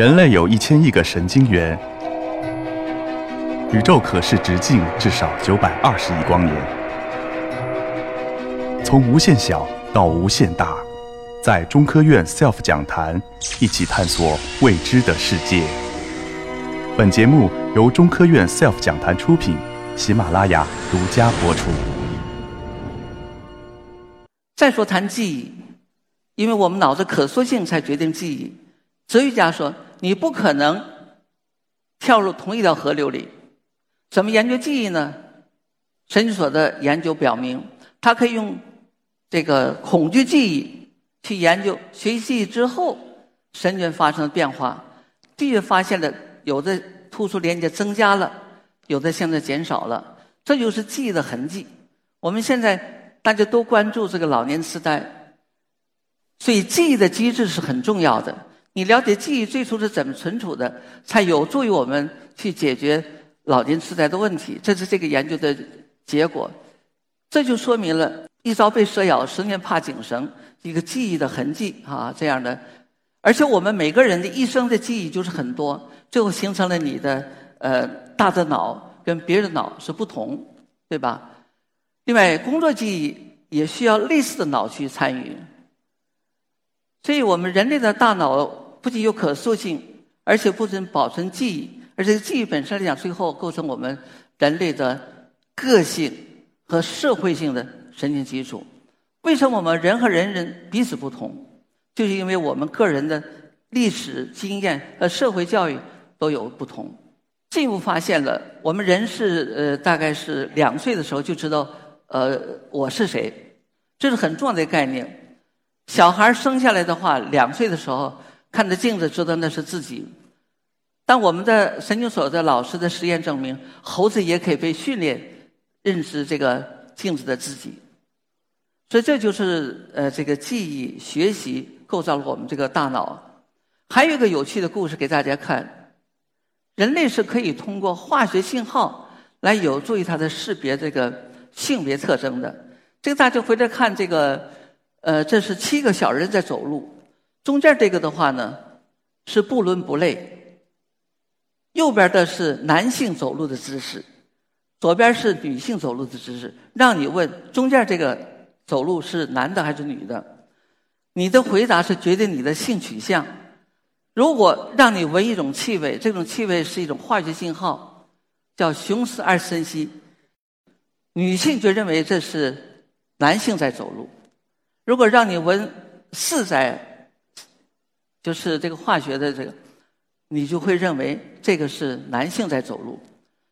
人类有一千亿个神经元，宇宙可视直径至少九百二十亿光年。从无限小到无限大，在中科院 SELF 讲坛一起探索未知的世界。本节目由中科院 SELF 讲坛出品，喜马拉雅独家播出。再说谈记忆，因为我们脑子可塑性才决定记忆。哲学家说，你不可能跳入同一条河流里。怎么研究记忆呢？神经所的研究表明，他可以用这个恐惧记忆去研究学习记忆之后神经发生的变化，的确发现了有的突出连接增加了，有的现在减少了，这就是记忆的痕迹。我们现在。大家都关注这个老年痴呆，所以记忆的机制是很重要的。你了解记忆最初是怎么存储的，才有助于我们去解决老年痴呆的问题。这是这个研究的结果。这就说明了一朝被蛇咬，十年怕井绳，一个记忆的痕迹啊，这样的。而且我们每个人的一生的记忆就是很多，最后形成了你的呃大的脑跟别人的脑是不同，对吧？另外，工作记忆也需要类似的脑去参与，所以我们人类的大脑不仅有可塑性，而且不仅保存记忆，而且记忆本身来讲，最后构成我们人类的个性和社会性的神经基础。为什么我们人和人人彼此不同？就是因为我们个人的历史经验和社会教育都有不同。进一步发现了，我们人是呃，大概是两岁的时候就知道。呃，我是谁？这是很重要的概念。小孩生下来的话，两岁的时候看着镜子，知道那是自己。但我们的神经所的老师的实验证明，猴子也可以被训练认识这个镜子的自己。所以这就是呃，这个记忆学习构造了我们这个大脑。还有一个有趣的故事给大家看：人类是可以通过化学信号来有助于它的识别这个。性别特征的，这个大家回来看这个，呃，这是七个小人在走路，中间这个的话呢是不伦不类，右边的是男性走路的姿势，左边是女性走路的姿势。让你问中间这个走路是男的还是女的，你的回答是决定你的性取向。如果让你闻一种气味，这种气味是一种化学信号，叫雄雌二羧烯。女性就认为这是男性在走路。如果让你闻四载，就是这个化学的这个，你就会认为这个是男性在走路。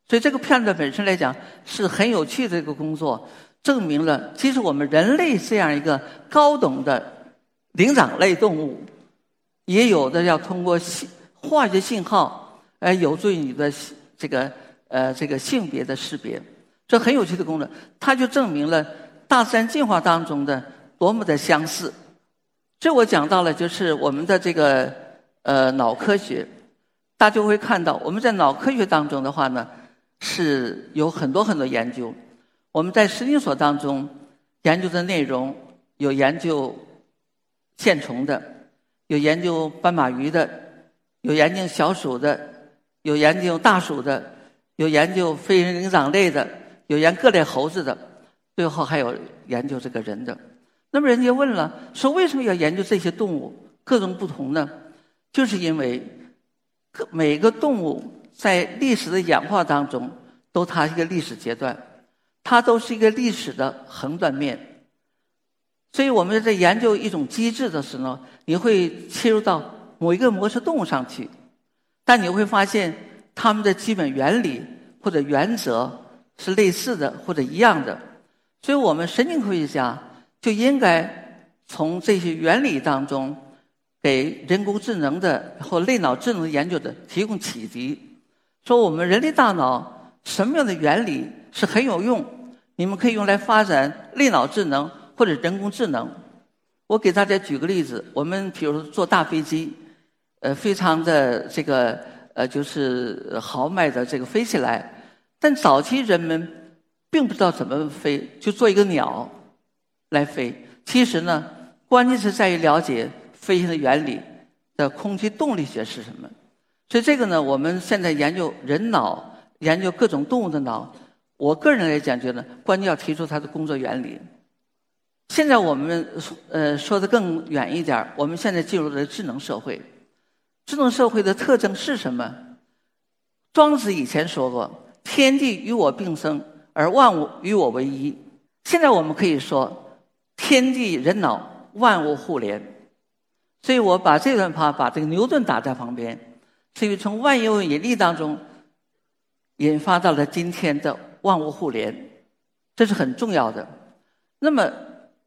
所以这个片段本身来讲是很有趣的一个工作，证明了其实我们人类这样一个高等的灵长类动物，也有的要通过信化学信号来有助于你的这个呃这个性别的识别。这很有趣的功能，它就证明了大自然进化当中的多么的相似。这我讲到了，就是我们的这个呃脑科学，大家会看到我们在脑科学当中的话呢，是有很多很多研究。我们在神经所当中研究的内容有研究线虫的，有研究斑马鱼的，有研究小鼠的，有研究大鼠的，有研究非人灵长类的。有研各类猴子的，最后还有研究这个人的。那么人家问了，说为什么要研究这些动物各种不同呢？就是因为各每个动物在历史的演化当中都它一个历史阶段，它都是一个历史的横断面。所以我们在研究一种机制的时候，你会切入到某一个模式动物上去，但你会发现它们的基本原理或者原则。是类似的或者一样的，所以我们神经科学家就应该从这些原理当中，给人工智能的或类脑智能研究的提供启迪，说我们人类大脑什么样的原理是很有用，你们可以用来发展类脑智能或者人工智能。我给大家举个例子，我们比如说坐大飞机，呃，非常的这个呃，就是豪迈的这个飞起来。但早期人们并不知道怎么飞，就做一个鸟来飞。其实呢，关键是在于了解飞行的原理的空气动力学是什么。所以这个呢，我们现在研究人脑，研究各种动物的脑，我个人来讲，觉得关键要提出它的工作原理。现在我们呃说的更远一点我们现在进入了智能社会。智能社会的特征是什么？庄子以前说过：“天地与我并生，而万物与我为一。”现在我们可以说：“天地人脑，万物互联。”所以我把这段话把这个牛顿打在旁边，所以从万有引力当中引发到了今天的万物互联，这是很重要的。那么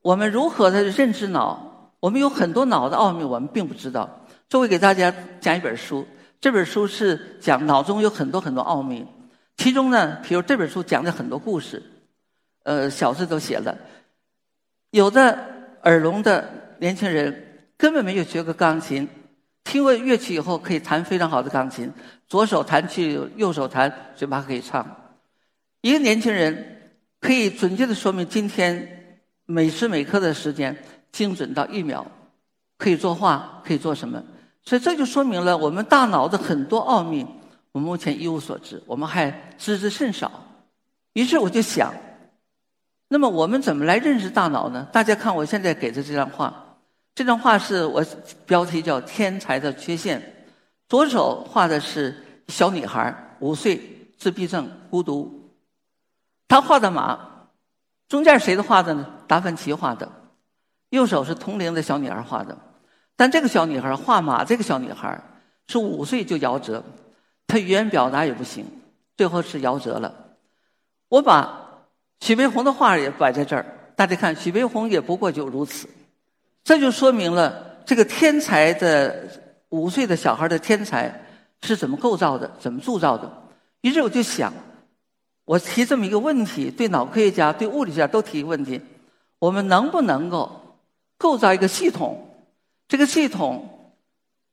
我们如何的认知脑？我们有很多脑的奥秘，我们并不知道。这回给大家讲一本书，这本书是讲脑中有很多很多奥秘，其中呢，比如这本书讲的很多故事，呃，小字都写了。有的耳聋的年轻人根本没有学过钢琴，听过乐曲以后可以弹非常好的钢琴，左手弹去，右手弹，嘴巴可以唱。一个年轻人可以准确的说明今天每时每刻的时间，精准到一秒，可以作画，可以做什么？所以这就说明了我们大脑的很多奥秘，我们目前一无所知，我们还知之甚少。于是我就想，那么我们怎么来认识大脑呢？大家看我现在给的这张画，这张画是我标题叫《天才的缺陷》。左手画的是小女孩，五岁，自闭症，孤独。他画的马，中间谁的画的呢？达芬奇画的。右手是同龄的小女孩画的。但这个小女孩画马，这个小女孩是五岁就夭折，她语言表达也不行，最后是夭折了。我把许悲鸿的画也摆在这儿，大家看，许悲鸿也不过就如此。这就说明了这个天才的五岁的小孩的天才是怎么构造的，怎么铸造的。于是我就想，我提这么一个问题，对脑科学家、对物理学家都提一个问题：我们能不能够构造一个系统？这个系统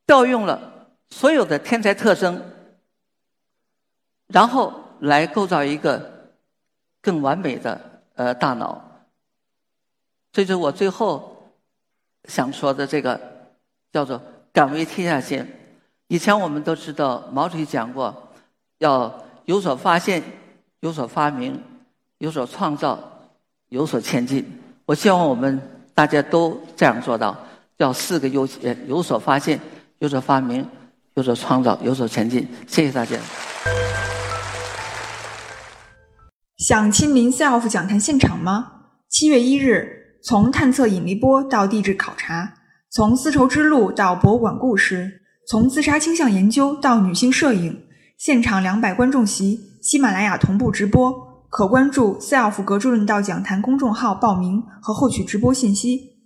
调用了所有的天才特征，然后来构造一个更完美的呃大脑。这就是我最后想说的这个叫做“敢为天下先”。以前我们都知道，毛主席讲过，要有所发现、有所发明、有所创造、有所前进。我希望我们大家都这样做到。要四个优先：有所发现，有所发明，有所创造，有所前进。谢谢大家。想亲临 SELF 讲坛现场吗？七月一日，从探测引力波到地质考察，从丝绸之路到博物馆故事，从自杀倾向研究到女性摄影，现场两百观众席，喜马拉雅同步直播，可关注 SELF 格助论道讲坛公众号报名和获取直播信息。